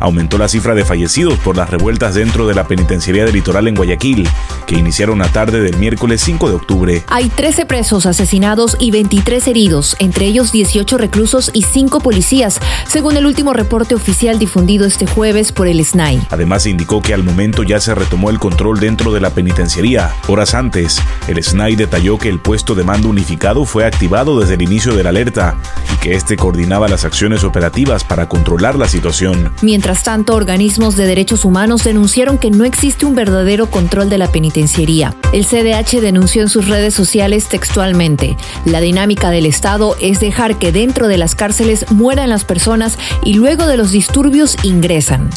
aumentó la cifra de fallecidos por las revueltas dentro de la penitenciaría del litoral en Guayaquil, que iniciaron la tarde del miércoles 5 de octubre. Hay 13 presos asesinados y 23 heridos, entre ellos 18 reclusos y 5 policías, según el último reporte oficial difundido este jueves por el SNAI. Además, se indicó que al momento ya se retomó el control dentro de la penitenciaría. Horas antes, el SNAI detalló que el puesto de mando unificado fue activado desde el inicio de la alerta y que este coordinaba las acciones operativas para controlar la situación. Mientras Mientras tanto, organismos de derechos humanos denunciaron que no existe un verdadero control de la penitenciaría. El CDH denunció en sus redes sociales textualmente, la dinámica del Estado es dejar que dentro de las cárceles mueran las personas y luego de los disturbios ingresan.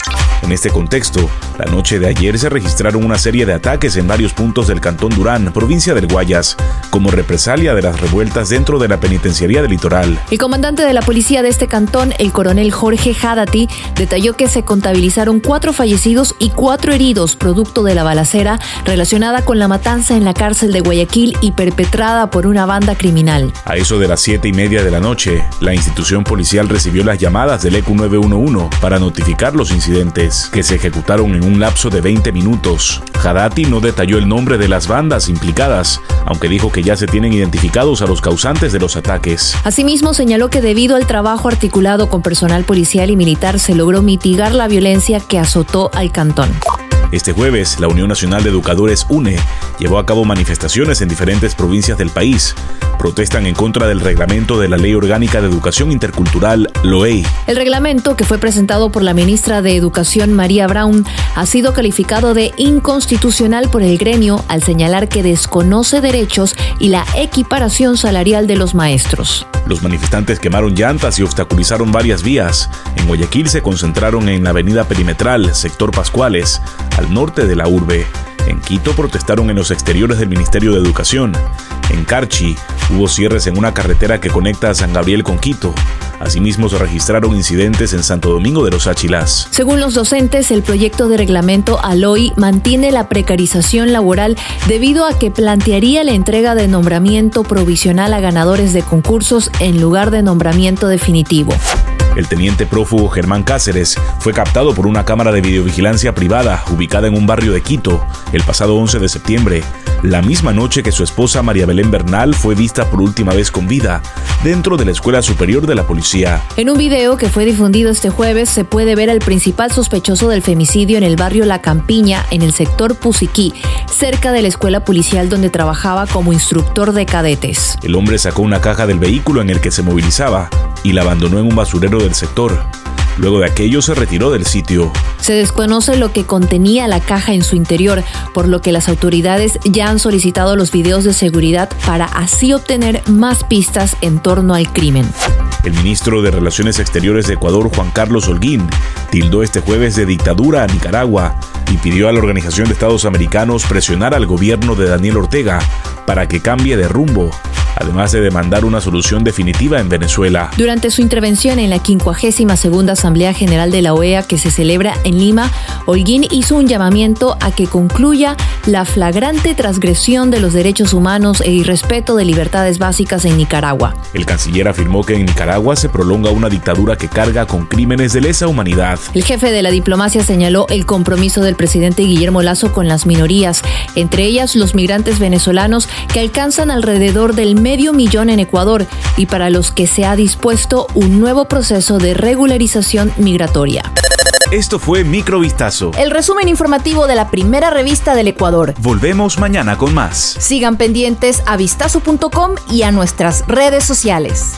En este contexto, la noche de ayer se registraron una serie de ataques en varios puntos del Cantón Durán, provincia del Guayas, como represalia de las revueltas dentro de la penitenciaría del litoral. El comandante de la policía de este cantón, el coronel Jorge Hadati, detalló que se contabilizaron cuatro fallecidos y cuatro heridos producto de la balacera relacionada con la matanza en la cárcel de Guayaquil y perpetrada por una banda criminal. A eso de las siete y media de la noche, la institución policial recibió las llamadas del ECU 911 para notificar los incidentes que se ejecutaron en un lapso de 20 minutos. Hadati no detalló el nombre de las bandas implicadas, aunque dijo que ya se tienen identificados a los causantes de los ataques. Asimismo, señaló que debido al trabajo articulado con personal policial y militar se logró mitigar la violencia que azotó al cantón. Este jueves, la Unión Nacional de Educadores UNE llevó a cabo manifestaciones en diferentes provincias del país. Protestan en contra del reglamento de la Ley Orgánica de Educación Intercultural, LOEI. El reglamento, que fue presentado por la ministra de Educación María Brown, ha sido calificado de inconstitucional por el gremio al señalar que desconoce derechos y la equiparación salarial de los maestros. Los manifestantes quemaron llantas y obstaculizaron varias vías. En Guayaquil se concentraron en la avenida perimetral, sector Pascuales, al norte de la urbe. En Quito protestaron en los exteriores del Ministerio de Educación. En Carchi hubo cierres en una carretera que conecta a San Gabriel con Quito. Asimismo, se registraron incidentes en Santo Domingo de los Áchilas. Según los docentes, el proyecto de reglamento ALOI mantiene la precarización laboral debido a que plantearía la entrega de nombramiento provisional a ganadores de concursos en lugar de nombramiento definitivo. El teniente prófugo Germán Cáceres fue captado por una cámara de videovigilancia privada ubicada en un barrio de Quito el pasado 11 de septiembre, la misma noche que su esposa María Belén Bernal fue vista por última vez con vida dentro de la Escuela Superior de la Policía. En un video que fue difundido este jueves se puede ver al principal sospechoso del femicidio en el barrio La Campiña, en el sector Pusiquí, cerca de la escuela policial donde trabajaba como instructor de cadetes. El hombre sacó una caja del vehículo en el que se movilizaba y la abandonó en un basurero del sector. Luego de aquello se retiró del sitio. Se desconoce lo que contenía la caja en su interior, por lo que las autoridades ya han solicitado los videos de seguridad para así obtener más pistas en torno al crimen. El ministro de Relaciones Exteriores de Ecuador, Juan Carlos Holguín, tildó este jueves de dictadura a Nicaragua y pidió a la Organización de Estados Americanos presionar al gobierno de Daniel Ortega para que cambie de rumbo además de demandar una solución definitiva en Venezuela. Durante su intervención en la 52 Asamblea General de la OEA que se celebra en Lima, Holguín hizo un llamamiento a que concluya la flagrante transgresión de los derechos humanos e irrespeto de libertades básicas en Nicaragua. El canciller afirmó que en Nicaragua se prolonga una dictadura que carga con crímenes de lesa humanidad. El jefe de la diplomacia señaló el compromiso del presidente Guillermo Lazo con las minorías, entre ellas los migrantes venezolanos que alcanzan alrededor del medio millón en Ecuador y para los que se ha dispuesto un nuevo proceso de regularización migratoria. Esto fue Microvistazo. El resumen informativo de la primera revista del Ecuador. Volvemos mañana con más. Sigan pendientes a vistazo.com y a nuestras redes sociales.